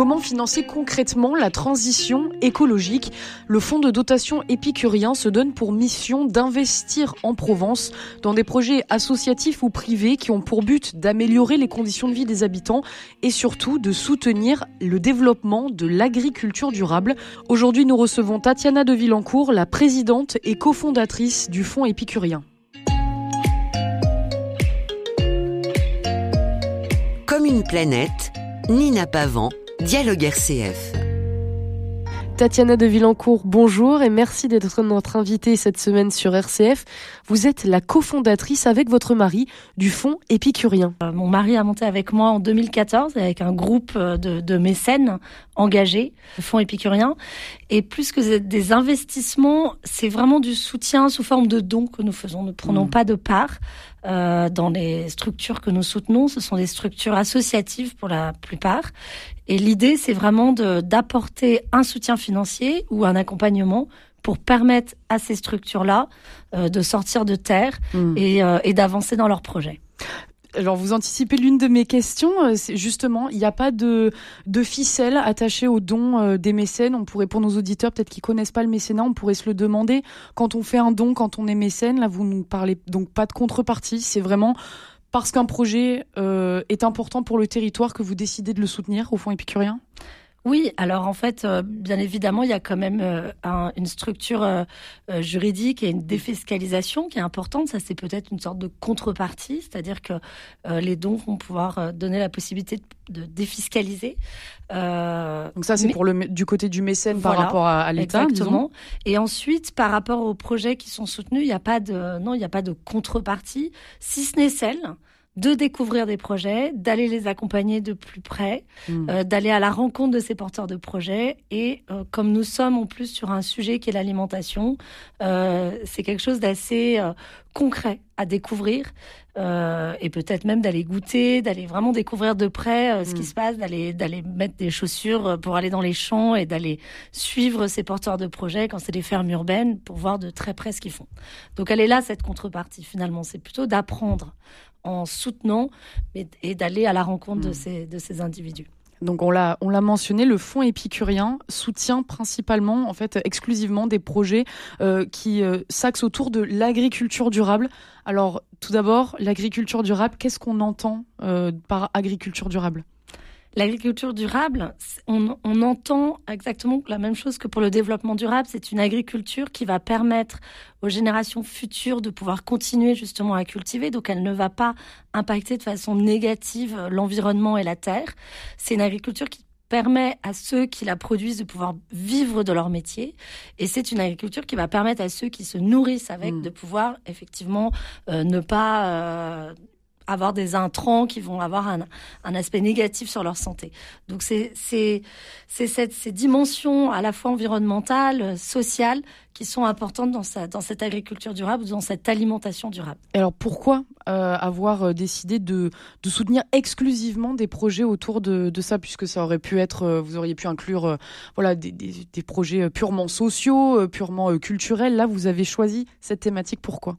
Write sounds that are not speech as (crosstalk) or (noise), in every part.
comment financer concrètement la transition écologique? Le fonds de dotation épicurien se donne pour mission d'investir en Provence dans des projets associatifs ou privés qui ont pour but d'améliorer les conditions de vie des habitants et surtout de soutenir le développement de l'agriculture durable. Aujourd'hui, nous recevons Tatiana de Villancourt, la présidente et cofondatrice du fonds épicurien. Comme une planète, Nina Pavant, Dialogue RCF. Tatiana de Villancourt, bonjour et merci d'être notre invitée cette semaine sur RCF. Vous êtes la cofondatrice avec votre mari du fonds épicurien. Euh, mon mari a monté avec moi en 2014 avec un groupe euh, de, de mécènes engagés, le fonds épicurien. Et plus que des investissements, c'est vraiment du soutien sous forme de dons que nous faisons. Nous ne prenons mmh. pas de part euh, dans les structures que nous soutenons. Ce sont des structures associatives pour la plupart. Et l'idée, c'est vraiment d'apporter un soutien financier ou un accompagnement pour permettre à ces structures-là euh, de sortir de terre mmh. et, euh, et d'avancer dans leurs projets. Alors vous anticipez l'une de mes questions, euh, justement, il n'y a pas de, de ficelle attachée aux dons euh, des mécènes. On pourrait, pour nos auditeurs, peut-être qui connaissent pas le mécénat, on pourrait se le demander. Quand on fait un don, quand on est mécène, là vous nous parlez donc pas de contrepartie, c'est vraiment parce qu'un projet euh, est important pour le territoire que vous décidez de le soutenir au fond épicurien? Oui, alors en fait, euh, bien évidemment, il y a quand même euh, une structure euh, juridique et une défiscalisation qui est importante. Ça, c'est peut-être une sorte de contrepartie, c'est-à-dire que les dons vont pouvoir donner la possibilité de, défiscaliser. Donc ça, c'est pour le du côté du mécène par rapport à, l'État. Exactement. Et ensuite, par rapport aux projets qui sont soutenus, il n'y a pas de non, il n'y a pas de contrepartie, si ce n'est celle de découvrir des projets, d'aller les accompagner de plus près, hmm. euh, d'aller à la rencontre de ces porteurs de projets. Et euh, comme nous sommes en plus sur un sujet qui est l'alimentation, euh, c'est quelque chose d'assez concret à découvrir et peut-être même d'aller goûter, d'aller vraiment découvrir de près ce qui hmm. se passe, d'aller d'aller mettre des chaussures pour aller dans les champs et d'aller suivre ces porteurs de projets quand c'est des fermes urbaines pour voir de très près ce qu'ils font. Donc elle est là cette contrepartie finalement, c'est plutôt d'apprendre en soutenant et d'aller à la rencontre de, hmm. ces, de ces individus. Donc on l'a on l'a mentionné, le fonds épicurien soutient principalement, en fait, exclusivement des projets euh, qui euh, s'axent autour de l'agriculture durable. Alors tout d'abord, l'agriculture durable, qu'est-ce qu'on entend euh, par agriculture durable? L'agriculture durable, on, on, entend exactement la même chose que pour le développement durable. C'est une agriculture qui va permettre aux générations futures de pouvoir continuer justement à cultiver. Donc elle ne va pas impacter de façon négative l'environnement et la terre. C'est une agriculture qui permet à ceux qui la produisent de pouvoir vivre de leur métier. Et c'est une agriculture qui va permettre à ceux qui se nourrissent avec mmh. de pouvoir effectivement euh, ne pas euh, avoir des intrants qui vont avoir un, un aspect négatif sur leur santé. Donc c'est c'est c'est cette ces dimensions à la fois environnementales, sociales qui sont importantes dans sa, dans cette agriculture durable, dans cette alimentation durable. alors pourquoi euh, avoir euh, décidé de, de soutenir exclusivement des projets autour de, ça, puisque ça aurait pu être, euh, vous auriez pu inclure voilà des, des projets purement sociaux, purement culturels. Là, vous avez choisi cette thématique. Pourquoi?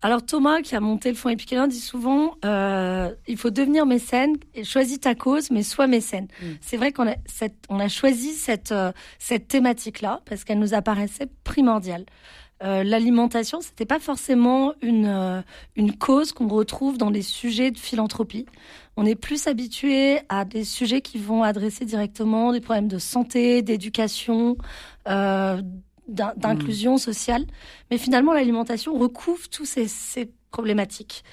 Alors Thomas, qui a monté le fonds épicurien, dit souvent euh, il faut devenir mécène et choisis ta cause, mais sois mécène. Mm. C'est vrai qu'on a, cette, on a choisi cette, euh, cette thématique-là parce qu'elle nous apparaissait primordiale. Euh, L'alimentation, c'était pas forcément une, euh, une cause qu'on retrouve dans les sujets de philanthropie. On est plus habitué à des sujets qui vont adresser directement des problèmes de santé, d'éducation, euh, d'inclusion mm. sociale. Mais finalement, l'alimentation recouvre tous ces, ces, problématiques.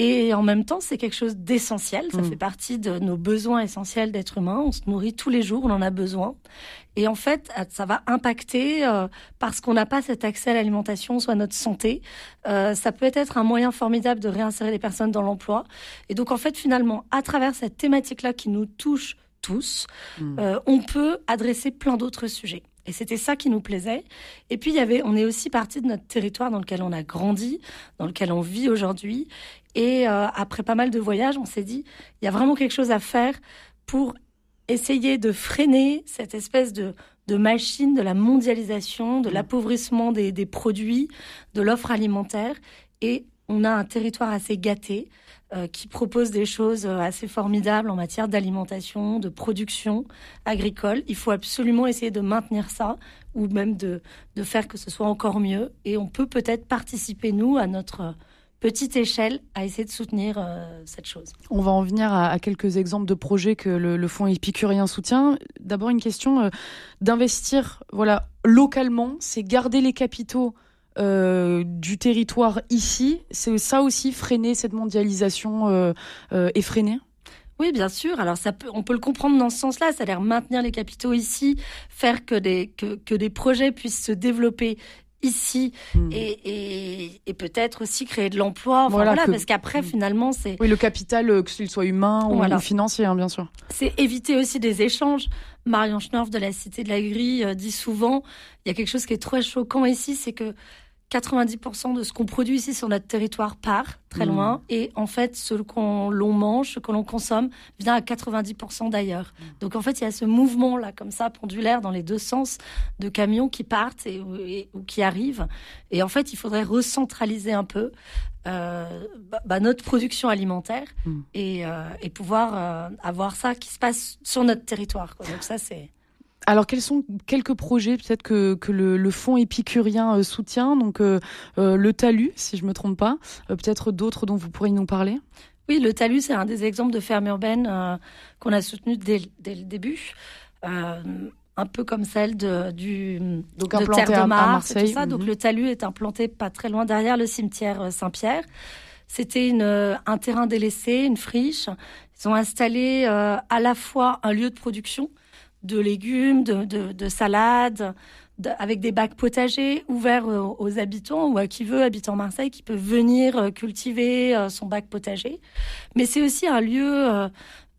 Et en même temps, c'est quelque chose d'essentiel. Ça mm. fait partie de nos besoins essentiels d'être humain. On se nourrit tous les jours, on en a besoin. Et en fait, ça va impacter euh, parce qu'on n'a pas cet accès à l'alimentation, soit notre santé. Euh, ça peut être un moyen formidable de réinsérer les personnes dans l'emploi. Et donc, en fait, finalement, à travers cette thématique-là qui nous touche tous, mm. euh, on peut adresser plein d'autres sujets. Et c'était ça qui nous plaisait. Et puis, il y avait, on est aussi parti de notre territoire dans lequel on a grandi, dans lequel on vit aujourd'hui. Et euh, après pas mal de voyages, on s'est dit, il y a vraiment quelque chose à faire pour essayer de freiner cette espèce de, de machine de la mondialisation, de mmh. l'appauvrissement des, des produits, de l'offre alimentaire. Et on a un territoire assez gâté qui propose des choses assez formidables en matière d'alimentation, de production agricole. Il faut absolument essayer de maintenir ça ou même de, de faire que ce soit encore mieux. Et on peut peut-être participer, nous, à notre petite échelle à essayer de soutenir euh, cette chose. On va en venir à, quelques exemples de projets que le, fonds épicurien soutient. D'abord une question euh, d'investir voilà localement, c'est garder les capitaux euh, du territoire ici. C'est ça aussi freiner cette mondialisation effrénée? Oui, bien sûr. Alors, ça peut, on peut le comprendre dans ce sens-là, c'est-à-dire maintenir les capitaux ici, faire que des, que, que des projets puissent se développer ici hmm. et, et, peut-être aussi créer de l'emploi. voilà, parce qu'après, hmm. finalement, c'est... Oui, le capital, euh, que qu'il soit humain ou, financier, hein, bien sûr. C'est éviter aussi des échanges. Marion Schnorf de la Cité de la Grille euh, dit souvent, il y a quelque chose qui est très choquant ici, c'est que 90% de ce qu'on produit ici sur notre territoire part très mmh. loin et en fait ce qu'on l'on mange, ce que l'on consomme vient à 90% d'ailleurs. Mmh. Donc en fait il y a ce mouvement là comme ça pendulaire dans les deux sens de camions qui partent et, ou qui arrivent et en fait il faudrait recentraliser un peu euh, bah, bah, notre production alimentaire mmh. et, euh, et, pouvoir euh, avoir ça qui se passe sur notre territoire. Quoi. Donc ça c'est alors, quels sont quelques projets peut-être que, que le, le, fonds épicurien euh, soutient Donc, euh, euh, le talus, si je me trompe pas. peut-être d'autres dont vous pourriez nous parler? Oui, le talus, c'est un des exemples de ferme urbaine qu'on a soutenu dès, dès le début. un peu comme celle de, du Donc, de Terre de Marseille. ça. Donc, mhm. le talus est implanté pas très loin derrière le cimetière Saint-Pierre. C'était un terrain délaissé, une friche. Ils ont installé à la fois un lieu de production de légumes, de, salades, avec des bacs potagers ouverts aux, habitants ou à qui veut habiter en Marseille, qui peut venir euh, cultiver euh, son bac potager. Mais c'est aussi un lieu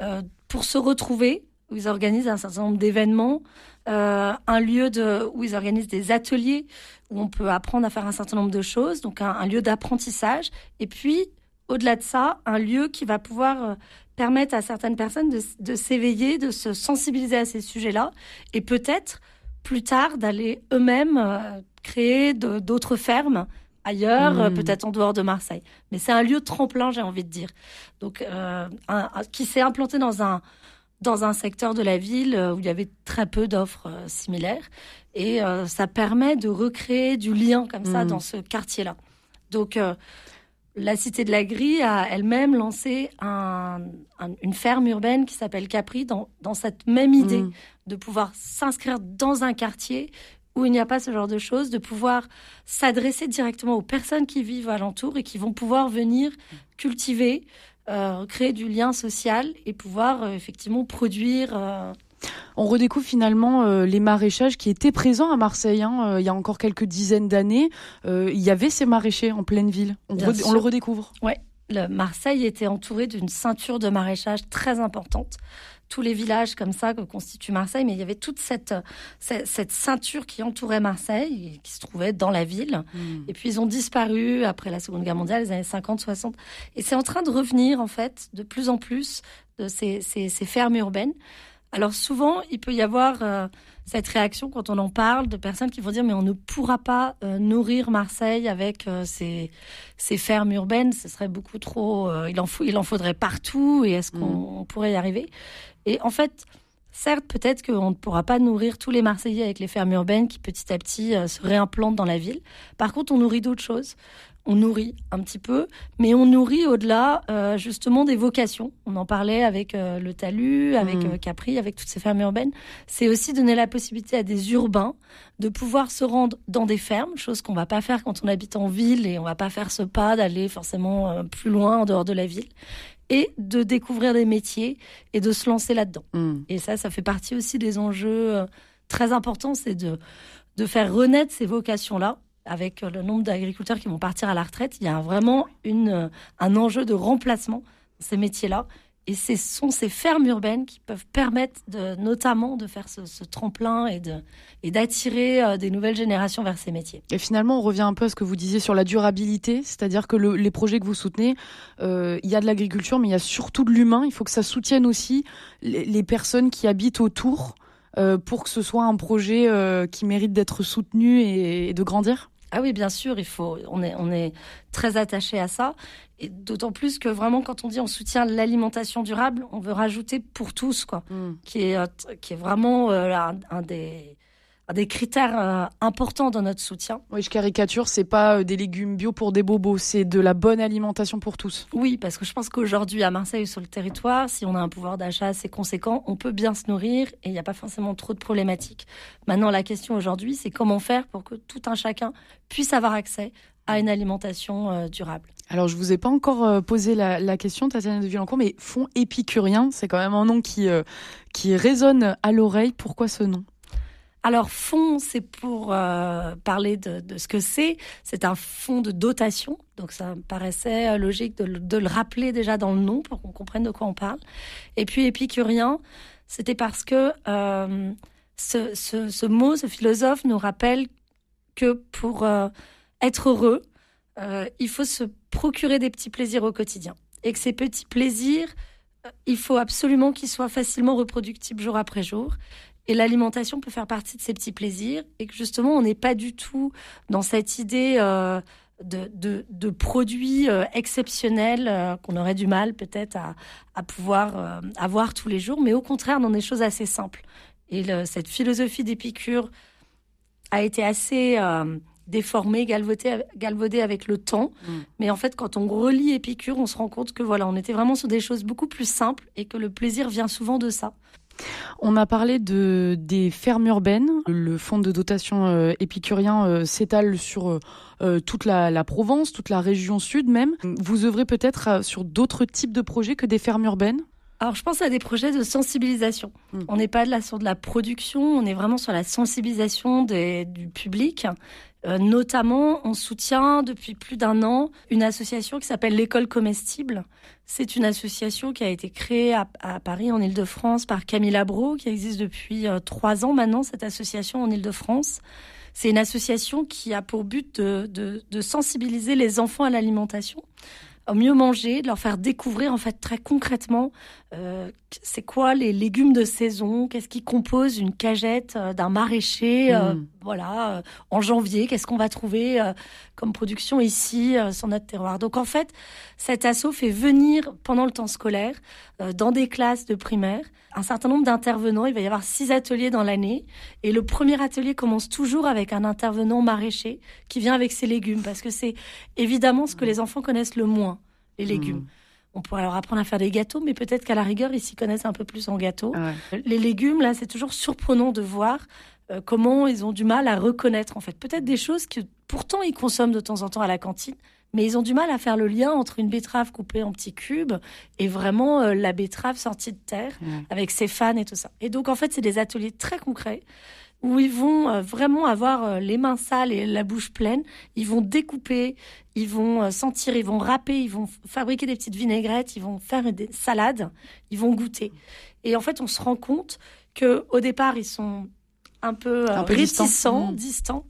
euh, pour se retrouver, où ils organisent un certain nombre d'événements, un lieu où ils organisent des ateliers, où on peut apprendre à faire un certain nombre de choses, donc un lieu d'apprentissage. Et puis, au-delà de ça, un lieu qui va pouvoir permettre à certaines personnes de, s'éveiller, de se sensibiliser à ces sujets-là, et peut-être plus tard d'aller eux-mêmes euh, créer d'autres fermes ailleurs, euh, hmm. peut-être en dehors de Marseille. Mais c'est un lieu tremplin, j'ai envie de dire. Donc, euh, qui s'est implanté dans un dans un secteur de la ville où il y avait très peu d'offres similaires, et ça permet de recréer du lien comme ça hmm. dans ce quartier-là. Donc la Cité de la Grille a elle-même lancé une ferme urbaine qui s'appelle Capri dans, cette même idée mm. de pouvoir s'inscrire dans un quartier où il n'y a pas ce genre de choses, de pouvoir s'adresser directement aux personnes qui vivent alentour et qui vont pouvoir venir cultiver, euh, créer du lien social et pouvoir euh, effectivement produire euh, on redécouvre finalement euh, les maraîchages qui étaient présents à Marseille hein, euh, il y a encore quelques dizaines d'années. Euh, il y avait ces maraîchers en pleine ville. On, le redécouvre. Oui, Marseille était entouré d'une ceinture de maraîchage très importante tous les villages comme ça que constitue Marseille, mais il y avait toute cette, cette, ceinture qui entourait Marseille, et qui se trouvait dans la ville. Hmm. Et puis ils ont disparu après la Seconde Guerre mondiale, les années 50, 60. Et c'est en train de revenir, en fait, de plus en plus, de ces, ces fermes urbaines. Alors souvent, il peut y avoir euh, cette réaction quand on en parle de personnes qui vont dire mais on ne pourra pas euh, nourrir Marseille avec euh, ces, fermes urbaines, ce serait beaucoup trop, il, en il en faudrait partout et est-ce qu'on mm. pourrait y arriver? Et en fait, certes, peut-être qu'on ne pourra pas nourrir tous les Marseillais avec les fermes urbaines qui petit à petit se réimplantent dans la ville. Par contre, on nourrit d'autres choses on nourrit un petit peu, mais on nourrit au-delà euh, justement des vocations. On en parlait avec euh, le Talus, avec mmh. euh, Capri, avec toutes ces fermes urbaines. C'est aussi donner la possibilité à des urbains de pouvoir se rendre dans des fermes, chose qu'on va pas faire quand on habite en ville et on va pas faire ce pas d'aller forcément plus loin en dehors de la ville et de découvrir des métiers et de se lancer là-dedans. Mmh. Et ça, ça fait partie aussi des enjeux très importants, c'est de, de faire renaître ces vocations-là avec le nombre d'agriculteurs qui vont partir à la retraite, il y a vraiment une, euh, un enjeu de remplacement dans ces métiers-là. Et ce sont ces fermes urbaines qui peuvent permettre notamment de faire ce, tremplin et, de, et d'attirer euh, des nouvelles générations vers ces métiers. Et finalement, on revient un peu à ce que vous disiez sur la durabilité, c'est-à-dire que les projets que vous soutenez, euh, il y a de l'agriculture, mais il y a surtout de l'humain. Il faut que ça soutienne aussi les, personnes qui habitent autour pour que ce soit un projet qui mérite d'être soutenu et de grandir. Ah oui, bien sûr, il faut. On est, on est très attaché à ça, et d'autant plus que vraiment, quand on dit on soutient l'alimentation durable, on veut rajouter pour tous, quoi, mm. qui est, qui est vraiment un, des des critères euh, importants dans notre soutien. Oui, je caricature, c'est pas euh, des légumes bio pour des bobos, c'est de la bonne alimentation pour tous. Oui, parce que je pense qu'aujourd'hui à Marseille sur le territoire, si on a un pouvoir d'achat assez conséquent, on peut bien se nourrir et il n'y a pas forcément trop de problématiques. Maintenant, la question aujourd'hui, c'est comment faire pour que tout un chacun puisse avoir accès à une alimentation euh, durable. Alors, je vous ai pas encore posé la, question, Tatiana de Villancourt, mais fond épicurien, c'est quand même un nom qui, qui résonne à l'oreille. Pourquoi ce nom? Alors, fonds, c'est pour euh, parler de, ce que c'est. C'est un fonds de dotation. Donc, ça me paraissait euh, logique de, le rappeler déjà dans le nom pour qu'on comprenne de quoi on parle. Et puis, épicurien, c'était parce que euh, ce, mot, ce philosophe nous rappelle que pour être heureux, il faut se procurer des petits plaisirs au quotidien. Et que ces petits plaisirs, il faut absolument qu'ils soient facilement reproductibles jour après jour. Et l'alimentation peut faire partie de ces petits plaisirs et que justement, on n'est pas du tout dans cette idée euh, de, de, produits euh, exceptionnels euh, qu'on aurait du mal peut-être à, à, pouvoir avoir tous les jours, mais au contraire dans des choses assez simples. Et cette philosophie d'Épicure a été assez déformée, galvaudée, galvaudée avec le temps. Mm. Mais en fait, quand on relit Épicure, on se rend compte que voilà, on était vraiment sur des choses beaucoup plus simples et que le plaisir vient souvent de ça. On a parlé de, des fermes urbaines. Le fonds de dotation euh, épicurien euh, s'étale sur euh, toute la, Provence, toute la région sud même. Vous œuvrez peut-être sur d'autres types de projets que des fermes urbaines? Alors, je pense à des projets de sensibilisation. Hmm. On n'est pas là sur de la production, on est vraiment sur la sensibilisation du public. Notamment, on soutient depuis plus d'un an une association qui s'appelle l'école comestible, c'est une association qui a été créée à, Paris, en Ile-de-France, par Camille Abro, qui existe depuis euh, trois ans maintenant, cette association en Ile-de-France. C'est une association qui a pour but de sensibiliser les enfants à l'alimentation mieux manger, de leur faire découvrir en fait très concrètement euh, c'est quoi les légumes de saison, qu'est-ce qui compose une cagette euh, d'un maraîcher, euh, mm. voilà, en janvier, qu'est-ce qu'on va trouver comme production ici sur notre terroir. Donc en fait, cet assaut fait venir pendant le temps scolaire, dans des classes de primaire, un certain nombre d'intervenants. Il va y avoir six ateliers dans l'année, et le premier atelier commence toujours avec un intervenant maraîcher qui vient avec ses légumes, parce que c'est évidemment ce que les enfants connaissent le moins les légumes. Hmm. On pourrait leur apprendre à faire des gâteaux, mais peut-être qu'à la rigueur, ils s'y connaissent un peu plus en gâteaux. Ah les légumes, là, c'est toujours surprenant de voir euh, comment ils ont du mal à reconnaître, en fait. Peut-être des choses que pourtant ils consomment de temps en temps à la cantine, mais ils ont du mal à faire le lien entre une betterave coupée en petits cubes et vraiment euh, la betterave sortie de terre avec ses fans et tout ça. Et donc, en fait, c'est des ateliers très concrets où ils vont euh, vraiment avoir euh, les mains sales et la bouche pleine. Ils vont découper, ils vont euh, sentir, ils vont râper, ils vont fabriquer des petites vinaigrettes, ils vont faire des salades, ils vont goûter. Et en fait, on se rend compte que au départ, ils sont un peu, réticents, mmh. distants.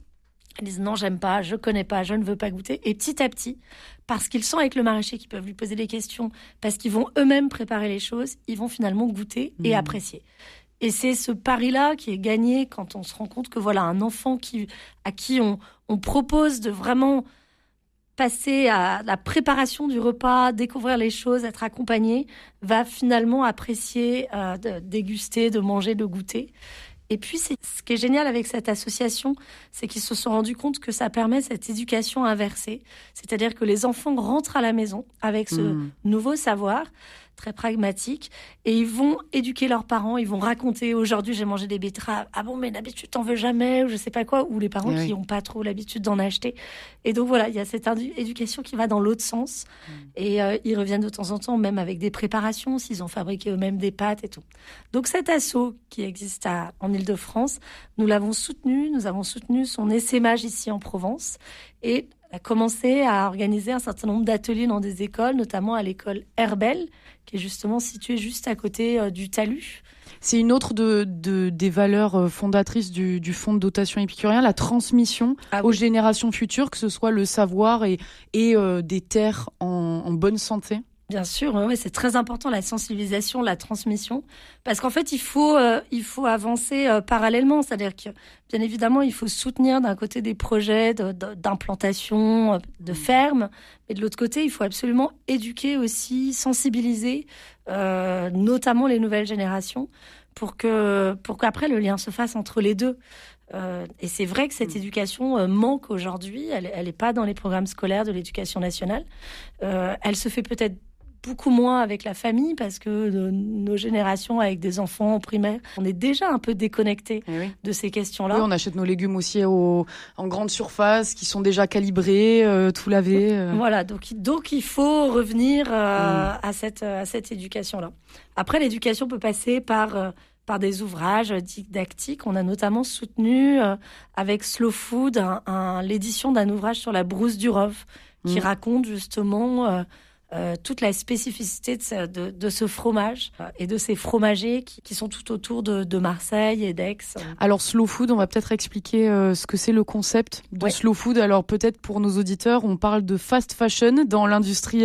Ils disent non, j'aime pas, je connais pas, je ne veux pas goûter. Et petit à petit, parce qu'ils sont avec le maraîcher, qui peuvent lui poser des questions, parce qu'ils vont eux-mêmes préparer les choses, ils vont finalement goûter et mmh. apprécier. Et c'est ce pari-là qui est gagné quand on se rend compte que voilà un enfant qui, à qui on, on propose de vraiment passer à la préparation du repas, découvrir les choses, être accompagné, va finalement apprécier, euh, de déguster, de manger, de goûter. Et puis, ce qui est génial avec cette association, c'est qu'ils se sont rendus compte que ça permet cette éducation inversée. C'est-à-dire que les enfants rentrent à la maison avec ce mmh. nouveau savoir, très pragmatiques et ils vont éduquer leurs parents, ils vont raconter aujourd'hui j'ai mangé des betteraves, ah bon mais d'habitude t'en veux jamais ou je sais pas quoi, ou les parents qui n'ont pas trop l'habitude d'en acheter. Et donc voilà, il y a cette éducation qui va dans l'autre sens mm. et euh, ils reviennent de temps en temps même avec des préparations s'ils ont fabriqué eux-mêmes des pâtes et tout. Donc cet assaut qui existe à, en Ile-de-France, nous l'avons soutenu, nous avons soutenu son essaimage ici en Provence et a commencé à organiser un certain nombre d'ateliers dans des écoles, notamment à l'école Herbel, qui est justement située juste à côté euh, du talus. C'est une autre de, des valeurs euh, fondatrices du, fonds de dotation épicurien, la transmission ah aux générations futures, que ce soit le savoir et, et euh, des terres en, bonne santé. Bien sûr, ouais, c'est très important la sensibilisation, la transmission, parce qu'en fait il faut euh, il faut avancer euh, parallèlement, c'est-à-dire que bien évidemment il faut soutenir d'un côté des projets d'implantation de, de, mmh. fermes, mais de l'autre côté il faut absolument éduquer aussi, sensibiliser, euh, notamment les nouvelles générations, pour que pour qu'après le lien se fasse entre les deux. Euh, et c'est vrai que cette mmh. éducation manque aujourd'hui. Elle n'est pas dans les programmes scolaires de l'éducation nationale. elle se fait peut-être beaucoup moins avec la famille parce que nos générations avec des enfants en primaire, on est déjà un peu déconnecté eh de ces questions-là. Oui, on achète nos légumes aussi au, en grande surface qui sont déjà calibrés, euh, tout lavés. Euh. Voilà, donc, donc il faut revenir euh, mm. à cette, à cette éducation-là. Après, l'éducation peut passer par par des ouvrages didactiques. On a notamment soutenu avec Slow Food l'édition d'un ouvrage sur la brousse du Rove qui mm. raconte justement euh, toute la spécificité de ce, fromage euh, et de ces fromagers qui, sont tout autour de, Marseille et d'Aix. Alors slow food, on va peut-être expliquer euh, ce que c'est le concept de slow food. Alors peut-être pour nos auditeurs, on parle de fast fashion dans l'industrie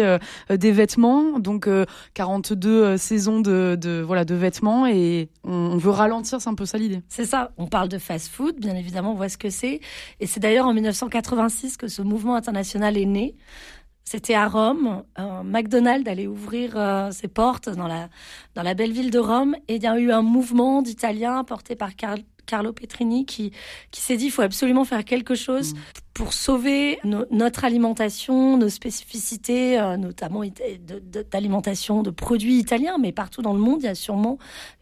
des vêtements, donc 42 saisons de, voilà de vêtements et on, veut ralentir, c'est un peu ça l'idée. C'est ça. On parle de fast food, bien évidemment, on voit ce que c'est et c'est d'ailleurs en 1986 que ce mouvement international est né. C'était à Rome. McDonald's allait ouvrir euh, ses portes dans la, dans la belle ville de Rome. Et il y a eu un mouvement d'Italiens porté par Carlo Petrini qui, qui s'est dit il faut absolument faire quelque chose mm. pour sauver notre alimentation, nos spécificités, euh, notamment d'alimentation de, de, produits italiens, mais partout dans le monde, il y a sûrement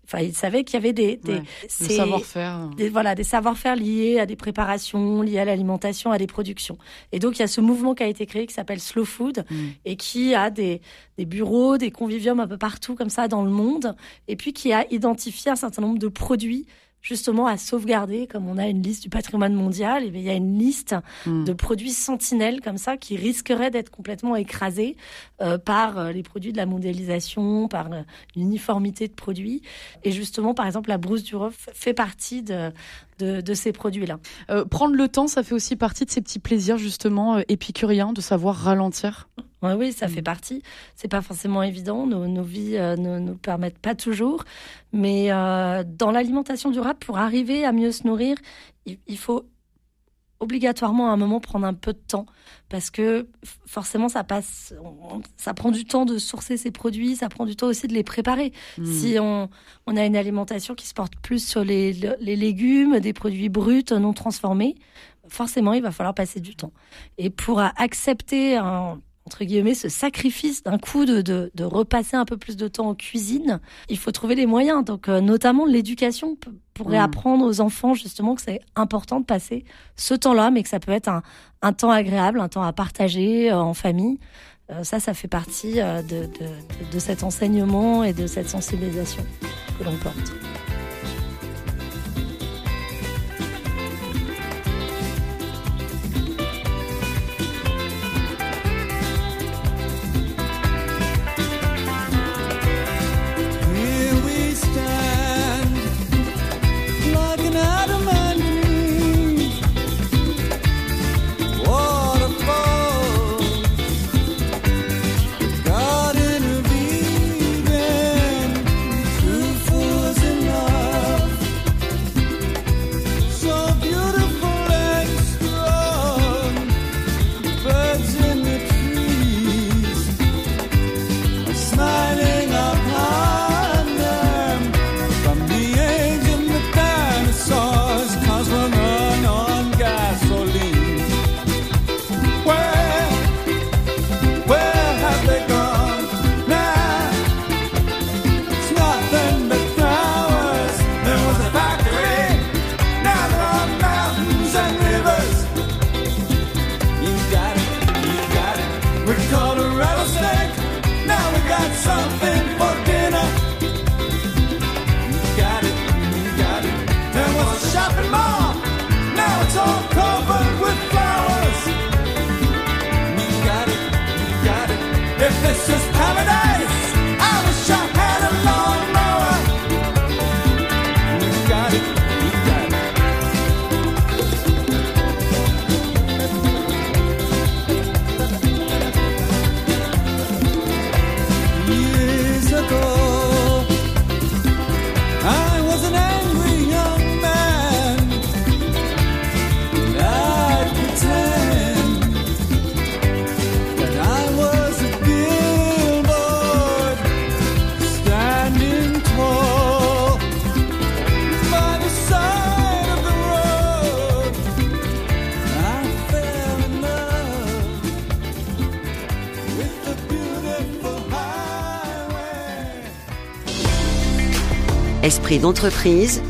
Enfin, il savait qu'il y avait des, des, savoir-faire, voilà, des savoir-faire liés à des préparations, liés à l'alimentation, à des productions. Et donc, il y a ce mouvement qui a été créé qui s'appelle Slow Food mm. et qui a des, des bureaux, des conviviums un peu partout comme ça dans le monde, et puis qui a identifié un certain nombre de produits justement à sauvegarder, comme on a une liste du patrimoine mondial, et il y a une liste hmm. de produits sentinelles comme ça qui risqueraient d'être complètement écrasés euh, par euh, les produits de la mondialisation, par l'uniformité de produits. Et justement, par exemple, la brousse du fait partie de, de, ces produits-là. Euh, prendre le temps, ça fait aussi partie de ces petits plaisirs justement épicuriens, de savoir ralentir? Oui, ça fait mm. partie. C'est pas forcément évident. Nos, vies ne nous permettent pas toujours. Mais euh, dans l'alimentation durable, pour arriver à mieux se nourrir, il, faut obligatoirement à un moment prendre un peu de temps parce que forcément ça passe ça prend du temps de sourcer ces produits ça prend du temps aussi de les préparer mm. si on, on, a une alimentation qui se porte plus sur les, les légumes des produits bruts non transformés forcément il va falloir passer du temps et pour accepter un entre guillemets, ce sacrifice d'un coup de, de, repasser un peu plus de temps en cuisine, il faut trouver les moyens. Donc, euh, notamment l'éducation pourrait mmh. apprendre aux enfants justement que c'est important de passer ce temps-là, mais que ça peut être un, un, temps agréable, un temps à partager euh, en famille. Euh, ça, ça fait partie de, de cet enseignement et de cette sensibilisation que l'on porte. Esprit d'entreprise,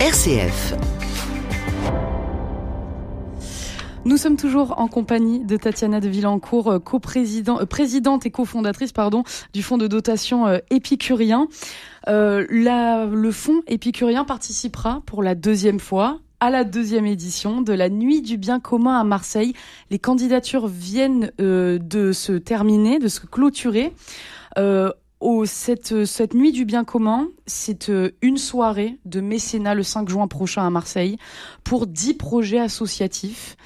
RCF. Nous sommes toujours en compagnie de Tatiana de Villancourt, euh, co-présidente, présidente et cofondatrice pardon du fonds de dotation euh, Épicurien. Euh, le fonds Épicurien participera pour la deuxième fois à la deuxième édition de la Nuit du bien commun à Marseille. Les candidatures viennent euh, de se terminer, de se clôturer. Euh, au, cette, cette nuit du bien commun, c'est euh, une soirée de mécénat le 5 juin prochain à Marseille pour 10 projets associatifs.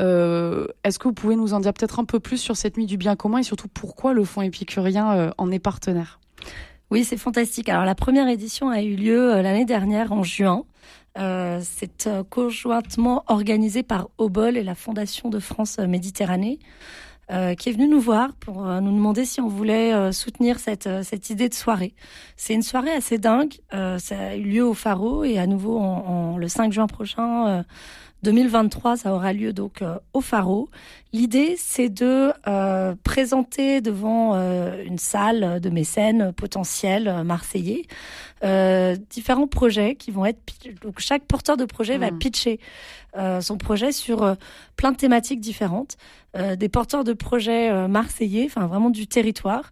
Euh, Est-ce que vous pouvez nous en dire peut-être un peu plus sur cette nuit du bien commun et surtout pourquoi le Fonds épicurien euh, en est partenaire? Oui, c'est fantastique. Alors la première édition a eu lieu euh, l'année dernière en juin. Euh, c'est euh, conjointement organisé par Obol et la Fondation de France Méditerranée. Euh, qui est venu nous voir pour euh, nous demander si on voulait euh, soutenir cette, cette idée de soirée. C'est une soirée assez dingue. ça a eu lieu au Faro et à nouveau en, le 5 juin prochain 2023, ça aura lieu donc euh, au Faro. L'idée, c'est de euh, présenter devant euh, une salle de mécènes potentiels euh, marseillais euh, différents projets qui vont être donc chaque porteur de projet mmh. va pitcher son projet sur plein de thématiques différentes, des porteurs de projets marseillais, enfin vraiment du territoire.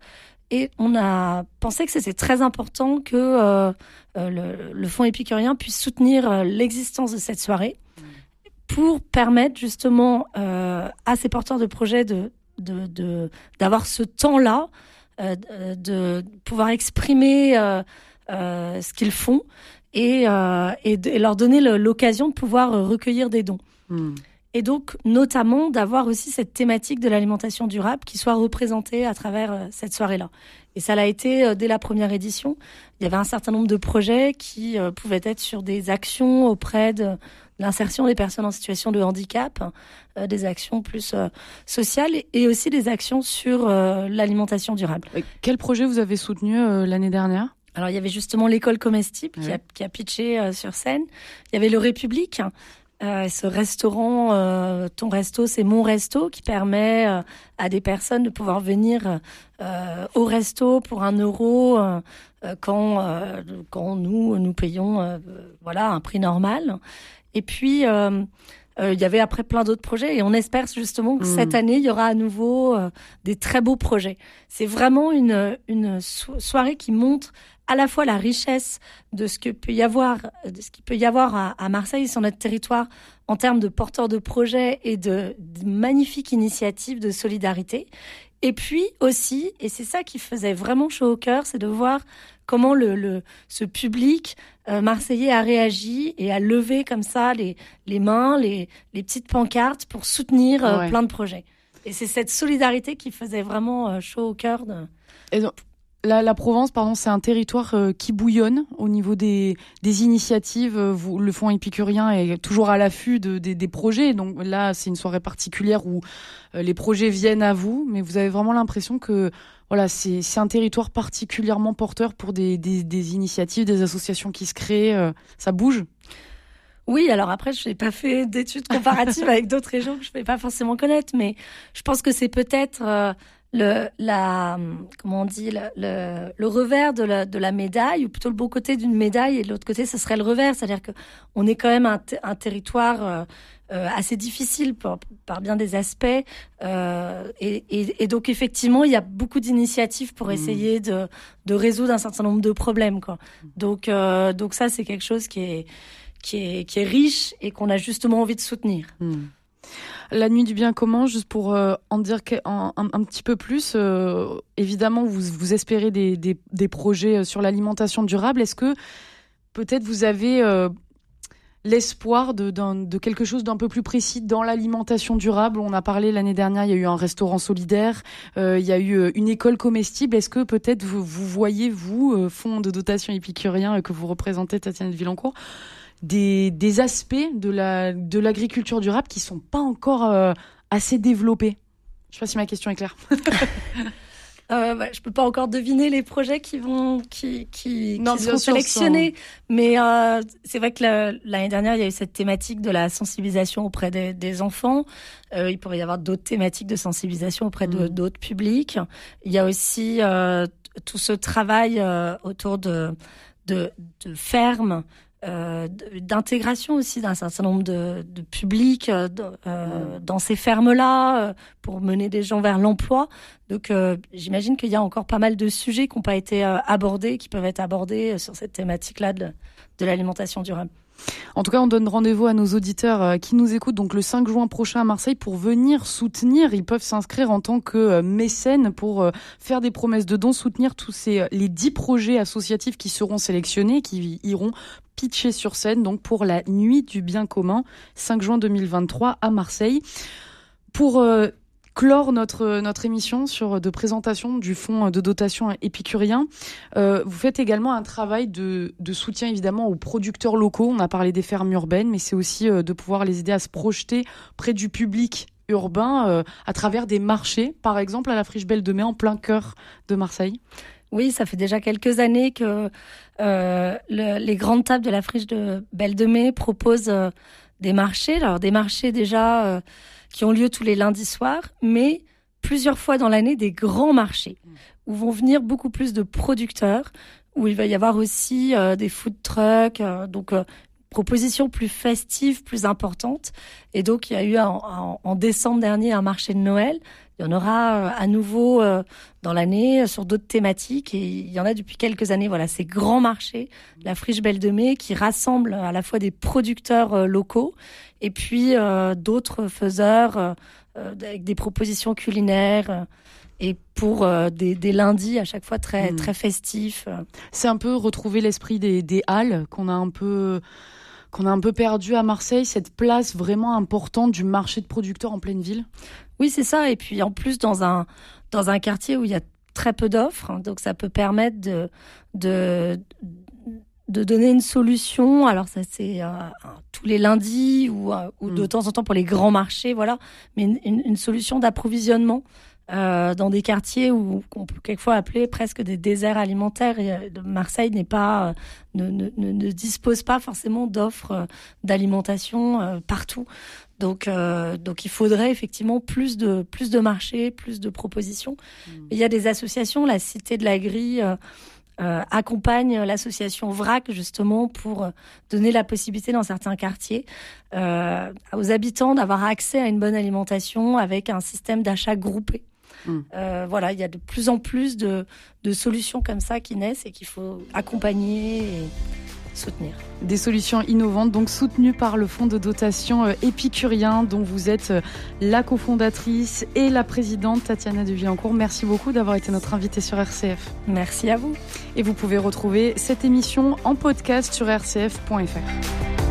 Et on a pensé que c'était très important que euh, le, le Fonds épicurien puisse soutenir l'existence de cette soirée pour permettre justement euh, à ces porteurs de projets de d'avoir ce temps-là, euh, de pouvoir exprimer euh, ce qu'ils font et, leur donner l'occasion de pouvoir recueillir des dons. Hmm. Et donc, notamment, d'avoir aussi cette thématique de l'alimentation durable qui soit représentée à travers cette soirée-là. Et ça l'a été dès la première édition. Il y avait un certain nombre de projets qui pouvaient être sur des actions auprès de, l'insertion des personnes en situation de handicap, euh, des actions plus euh, sociales et aussi des actions sur euh, l'alimentation durable. Et quel projet vous avez soutenu euh, l'année dernière? Alors il y avait justement l'école comestible qui, a, qui a pitché euh, sur scène. Il y avait le République, euh, ce restaurant, euh, ton resto, c'est mon resto, qui permet euh, à des personnes de pouvoir venir au resto pour un euro quand quand nous nous payons voilà un prix normal. Et puis, euh, euh, il y avait après plein d'autres projets et on espère justement que mmh. cette année, il y aura à nouveau euh, des très beaux projets. C'est vraiment une, une soirée qui montre à la fois la richesse de ce que peut y avoir, de ce qu'il peut y avoir à, à, Marseille sur notre territoire en termes de porteurs de projets et de, de magnifiques initiatives de solidarité. Et puis aussi, et c'est ça qui faisait vraiment chaud au cœur, c'est de voir comment le, le ce public euh, marseillais a réagi et a levé comme ça les, les mains, les, les petites pancartes pour soutenir euh, ouais. plein de projets. Et c'est cette solidarité qui faisait vraiment euh, chaud au cœur. De... Et donc, la, la, Provence, pardon, c'est un territoire euh, qui bouillonne au niveau des, des initiatives. Euh, vous, le Fonds épicurien est toujours à l'affût de, de, des projets. Donc là, c'est une soirée particulière où euh, les projets viennent à vous, mais vous avez vraiment l'impression que voilà, c'est un territoire particulièrement porteur pour des, des, des, initiatives, des associations qui se créent. Ça bouge. Oui, alors après, je n'ai pas fait d'études comparatives avec (laughs) d'autres régions que je ne vais pas forcément connaître, mais je pense que c'est peut-être euh, le, la, comment on dit, le, le, le, revers de la, de la médaille, ou plutôt le beau côté d'une médaille, et de l'autre côté, ce serait le revers. C'est-à-dire que on est quand même un, un territoire euh, euh, assez difficile par, par, bien des aspects, euh, et, et, et, donc effectivement, il y a beaucoup d'initiatives pour mmh. essayer de, de résoudre un certain nombre de problèmes. Quoi. Donc, euh, donc ça, c'est quelque chose qui est, qui est, qui est riche et qu'on a justement envie de soutenir. Mmh. La nuit du bien commun, juste pour euh, en dire un, petit peu plus, euh, évidemment, vous, espérez des, projets euh, sur l'alimentation durable. Est-ce que peut-être vous avez l'espoir de, quelque chose d'un peu plus précis dans l'alimentation durable? On a parlé l'année dernière, il y a eu un restaurant solidaire, il y a eu une école comestible. Est-ce que peut-être vous, vous, voyez, vous, fonds de dotation épicurien que vous représentez, Tatiana de Villancourt, des, des aspects de la de l'agriculture durable qui sont pas encore euh, assez développés. Je sais pas si ma question est claire. (laughs) Euh, bah, je peux pas encore deviner les projets qui vont qui qui, non, qui seront sélectionnés, mais euh, c'est vrai que l'année dernière il y a eu cette thématique de la sensibilisation auprès des, des enfants. Euh, il pourrait y avoir d'autres thématiques de sensibilisation auprès mmh. d'autres publics. Il y a aussi tout ce travail autour de de, de fermes, euh, d'intégration aussi d'un certain nombre de, de publics euh, euh mm. dans ces fermes-là pour mener des gens vers l'emploi. Donc j'imagine qu'il y a encore pas mal de sujets qui n'ont pas été abordés, qui peuvent être abordés sur cette thématique-là de, de l'alimentation durable. En tout cas, on donne rendez-vous à nos auditeurs euh, qui nous écoutent donc le 5 juin prochain à Marseille pour venir soutenir. Ils peuvent s'inscrire en tant que euh, mécènes pour euh, faire des promesses de dons, soutenir tous ces les 10 projets associatifs qui seront sélectionnés, qui iront pitcher sur scène donc pour la nuit du bien commun 5 juin 2023 à Marseille. Clore notre, notre émission sur de présentation du fonds de dotation épicurien. Euh, vous faites également un travail de, de, soutien évidemment aux producteurs locaux. On a parlé des fermes urbaines, mais c'est aussi euh, de pouvoir les aider à se projeter près du public urbain euh, à travers des marchés, par exemple à la Friche Belle de Mai en plein cœur de Marseille. Oui, ça fait déjà quelques années que euh, le, les grandes tables de la Friche de Belle de Mai proposent euh, des marchés. Alors des marchés déjà qui ont lieu tous les lundis soirs, mais plusieurs fois dans l'année des grands marchés où vont venir beaucoup plus de producteurs, où il va y avoir aussi euh, des food trucks, euh, donc euh, propositions plus festives, plus importantes. Et donc il y a eu en, décembre dernier un marché de Noël. Il y en aura à nouveau dans l'année sur d'autres thématiques et il y en a depuis quelques années. Voilà, ces grands marchés, la Friche Belle de Mai, qui rassemble à la fois des producteurs locaux et puis euh, d'autres faiseurs euh, euh, avec des propositions culinaires et pour des, des, lundis à chaque fois très, hmm. très festifs. C'est un peu retrouver l'esprit des, des halles qu'on a un peu qu'on a un peu perdu à Marseille, cette place vraiment importante du marché de producteurs en pleine ville? Oui, c'est ça. Et puis en plus dans un dans un quartier où il y a très peu d'offres, donc ça peut permettre de de de donner une solution. Alors ça c'est euh, tous les lundis ou, euh, ou de mm. temps en temps pour les grands marchés, voilà. Mais une, une solution d'approvisionnement euh, dans des quartiers où qu'on peut quelquefois appeler presque des déserts alimentaires. Et, euh, Marseille n'est pas ne, ne, ne, dispose pas forcément d'offres d'alimentation partout. Donc, donc il faudrait effectivement plus de plus de marchés, plus de propositions. Mm. Il y a des associations, la Cité de la Grille euh, accompagne l'association VRAC justement pour euh, donner la possibilité dans certains quartiers euh, aux habitants d'avoir accès à une bonne alimentation avec un système d'achat groupé. Hmm. voilà, il y a de plus en plus de, de solutions comme ça qui naissent et qu'il faut accompagner. Et soutenir. Des solutions innovantes, donc soutenues par le fonds de dotation euh, épicurien, dont vous êtes euh, la cofondatrice et la présidente Tatiana de Villancourt. Merci beaucoup d'avoir été notre invitée sur RCF. Merci à vous. Et vous pouvez retrouver cette émission en podcast sur rcf.fr.